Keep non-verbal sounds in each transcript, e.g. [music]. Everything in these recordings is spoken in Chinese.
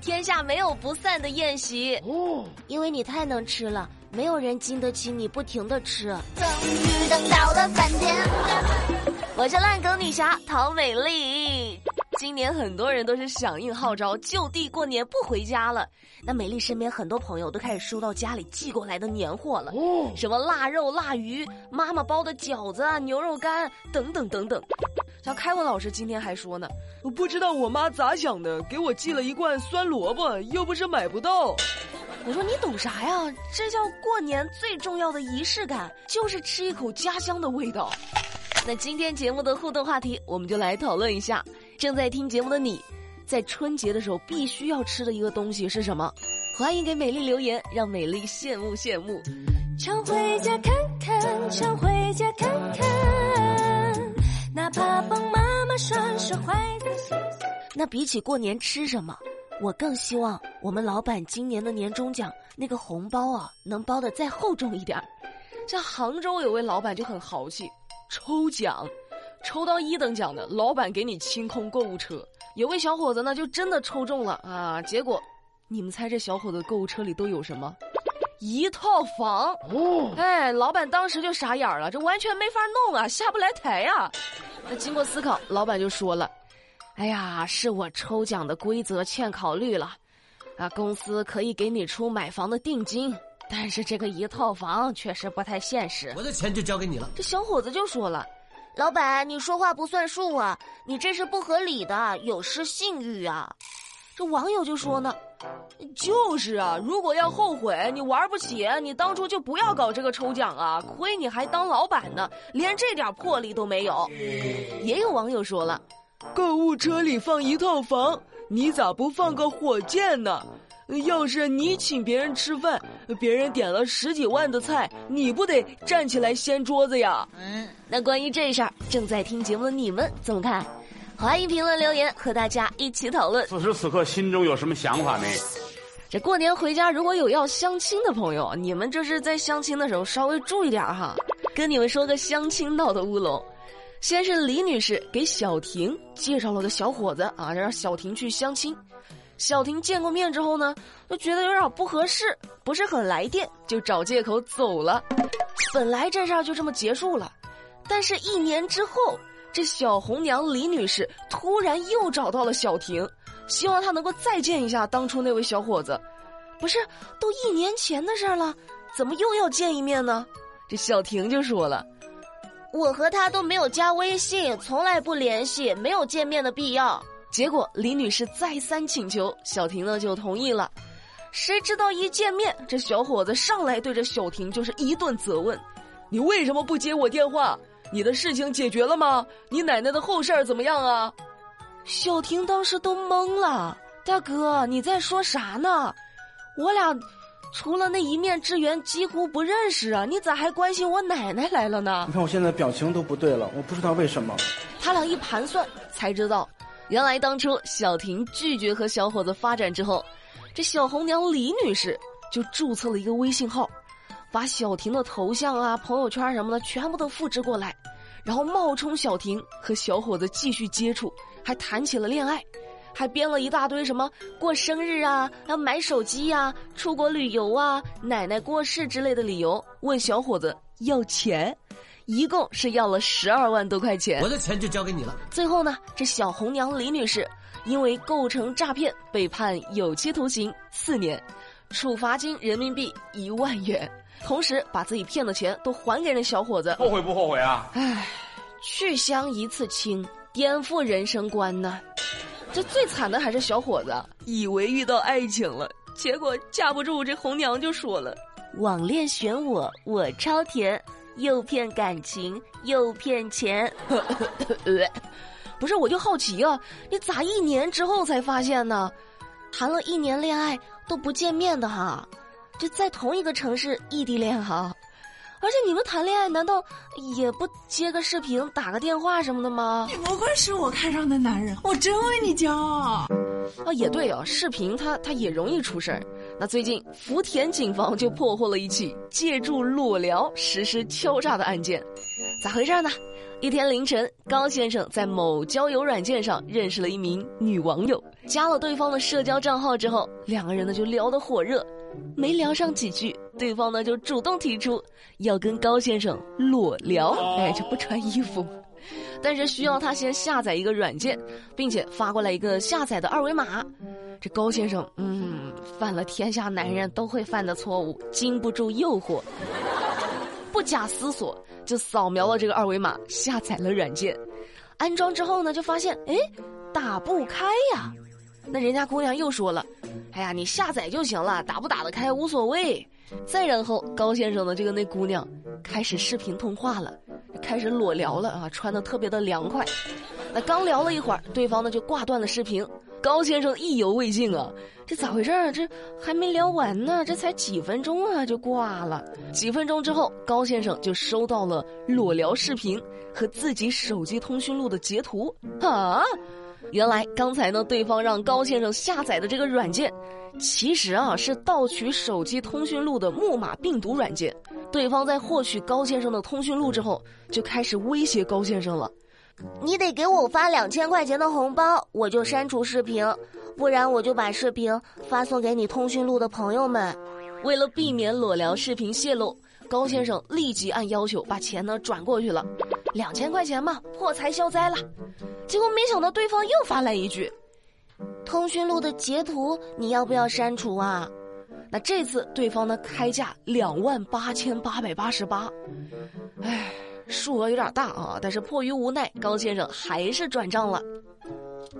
天下没有不散的宴席，因为你太能吃了，没有人经得起你不停的吃。终于等到了饭点。我是烂梗女侠陶美丽。今年很多人都是响应号召，就地过年不回家了。那美丽身边很多朋友都开始收到家里寄过来的年货了，什么腊肉、腊鱼、妈妈包的饺子、牛肉干等等等等。像开文老师今天还说呢，我不知道我妈咋想的，给我寄了一罐酸萝卜，又不是买不到。我说你懂啥呀？这叫过年最重要的仪式感，就是吃一口家乡的味道。那今天节目的互动话题，我们就来讨论一下。正在听节目的你，在春节的时候必须要吃的一个东西是什么？欢迎给美丽留言，让美丽羡慕羡慕。常回家看看，常回家看看，妈妈收拾坏的。那比起过年吃什么，我更希望我们老板今年的年终奖那个红包啊，能包的再厚重一点。儿。像杭州有位老板就很豪气，抽奖。抽到一等奖的，老板给你清空购物车。有位小伙子呢，就真的抽中了啊！结果，你们猜这小伙子购物车里都有什么？一套房。哎，老板当时就傻眼了，这完全没法弄啊，下不来台呀。那经过思考，老板就说了：“哎呀，是我抽奖的规则欠考虑了，啊，公司可以给你出买房的定金，但是这个一套房确实不太现实。我的钱就交给你了。”这小伙子就说了。老板，你说话不算数啊！你这是不合理的，有失信誉啊！这网友就说呢：“就是啊，如果要后悔，你玩不起，你当初就不要搞这个抽奖啊！亏你还当老板呢，连这点魄力都没有。”也有网友说了：“购物车里放一套房，你咋不放个火箭呢？”要是你请别人吃饭，别人点了十几万的菜，你不得站起来掀桌子呀？嗯，那关于这事儿，正在听节目的你们怎么看？欢迎评论留言和大家一起讨论。此时此刻心中有什么想法呢？这过年回家如果有要相亲的朋友，你们这是在相亲的时候稍微注意点哈。跟你们说个相亲闹的乌龙，先是李女士给小婷介绍了个小伙子啊，让小婷去相亲。小婷见过面之后呢，就觉得有点不合适，不是很来电，就找借口走了。本来这事儿就这么结束了，但是一年之后，这小红娘李女士突然又找到了小婷，希望她能够再见一下当初那位小伙子。不是，都一年前的事儿了，怎么又要见一面呢？这小婷就说了：“我和他都没有加微信，从来不联系，没有见面的必要。”结果李女士再三请求，小婷呢就同意了。谁知道一见面，这小伙子上来对着小婷就是一顿责问：“你为什么不接我电话？你的事情解决了吗？你奶奶的后事儿怎么样啊？”小婷当时都懵了：“大哥，你在说啥呢？我俩除了那一面之缘，几乎不认识啊！你咋还关心我奶奶来了呢？”你看我现在表情都不对了，我不知道为什么。他俩一盘算，才知道。原来当初小婷拒绝和小伙子发展之后，这小红娘李女士就注册了一个微信号，把小婷的头像啊、朋友圈什么的全部都复制过来，然后冒充小婷和小伙子继续接触，还谈起了恋爱，还编了一大堆什么过生日啊、要买手机呀、出国旅游啊、奶奶过世之类的理由，问小伙子要钱。一共是要了十二万多块钱，我的钱就交给你了。最后呢，这小红娘李女士因为构成诈骗被判有期徒刑四年，处罚金人民币一万元，同时把自己骗的钱都还给了小伙子。后悔不后悔啊？唉，去乡一次亲，颠覆人生观呢。这最惨的还是小伙子，以为遇到爱情了，结果架不住这红娘就说了：“网恋选我，我超甜。”又骗感情又骗钱，[laughs] 不是我就好奇啊，你咋一年之后才发现呢？谈了一年恋爱都不见面的哈，就在同一个城市异地恋哈，而且你们谈恋爱难道也不接个视频打个电话什么的吗？你不愧是我看上的男人，我真为你骄傲。啊，也对啊，视频它它也容易出事儿。那最近福田警方就破获了一起借助裸聊实施敲诈的案件，咋回事呢？一天凌晨，高先生在某交友软件上认识了一名女网友，加了对方的社交账号之后，两个人呢就聊得火热。没聊上几句，对方呢就主动提出要跟高先生裸聊，哎，就不穿衣服，但是需要他先下载一个软件，并且发过来一个下载的二维码。这高先生，嗯，犯了天下男人都会犯的错误，经不住诱惑，不假思索就扫描了这个二维码，下载了软件。安装之后呢，就发现，哎，打不开呀。那人家姑娘又说了：“哎呀，你下载就行了，打不打得开无所谓。”再然后，高先生的这个那姑娘开始视频通话了，开始裸聊了啊，穿的特别的凉快。那刚聊了一会儿，对方呢就挂断了视频。高先生意犹未尽啊，这咋回事儿？这还没聊完呢，这才几分钟啊就挂了。几分钟之后，高先生就收到了裸聊视频和自己手机通讯录的截图啊。原来刚才呢，对方让高先生下载的这个软件，其实啊是盗取手机通讯录的木马病毒软件。对方在获取高先生的通讯录之后，就开始威胁高先生了：“你得给我发两千块钱的红包，我就删除视频；不然我就把视频发送给你通讯录的朋友们。”为了避免裸聊视频泄露，高先生立即按要求把钱呢转过去了，两千块钱嘛，破财消灾了。结果没想到对方又发来一句：“通讯录的截图你要不要删除啊？”那这次对方呢开价两万八千八百八十八，唉，数额有点大啊，但是迫于无奈，高先生还是转账了。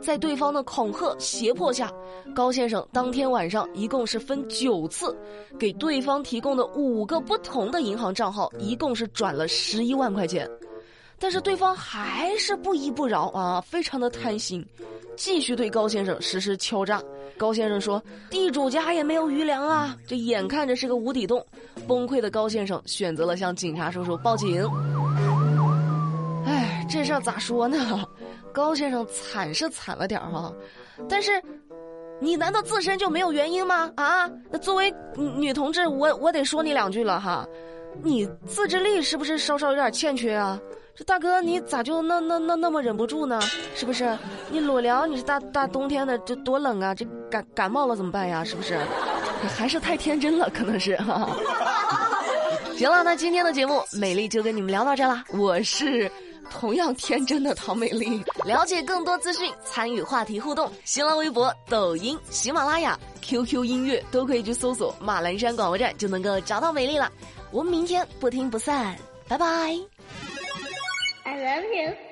在对方的恐吓胁迫下，高先生当天晚上一共是分九次，给对方提供的五个不同的银行账号，一共是转了十一万块钱。但是对方还是不依不饶啊，非常的贪心，继续对高先生实施敲诈。高先生说：“地主家也没有余粮啊！”这眼看着是个无底洞，崩溃的高先生选择了向警察叔叔报警。这事儿咋说呢？[laughs] 高先生惨是惨了点儿哈，但是，你难道自身就没有原因吗？啊，那作为女同志，我我得说你两句了哈，你自制力是不是稍稍有点欠缺啊？这大哥，你咋就那那那那么忍不住呢？是不是？你裸聊，你是大大冬天的，这多冷啊！这感感冒了怎么办呀？是不是？[laughs] 还是太天真了，可能是。哈 [laughs] 哈行了，那今天的节目，美丽就跟你们聊到这了。我是同样天真的唐美丽。了解更多资讯，参与话题互动，新浪微博、抖音、喜马拉雅、QQ 音乐都可以去搜索马栏山广播站，就能够找到美丽了。我们明天不听不散，拜拜。I love you.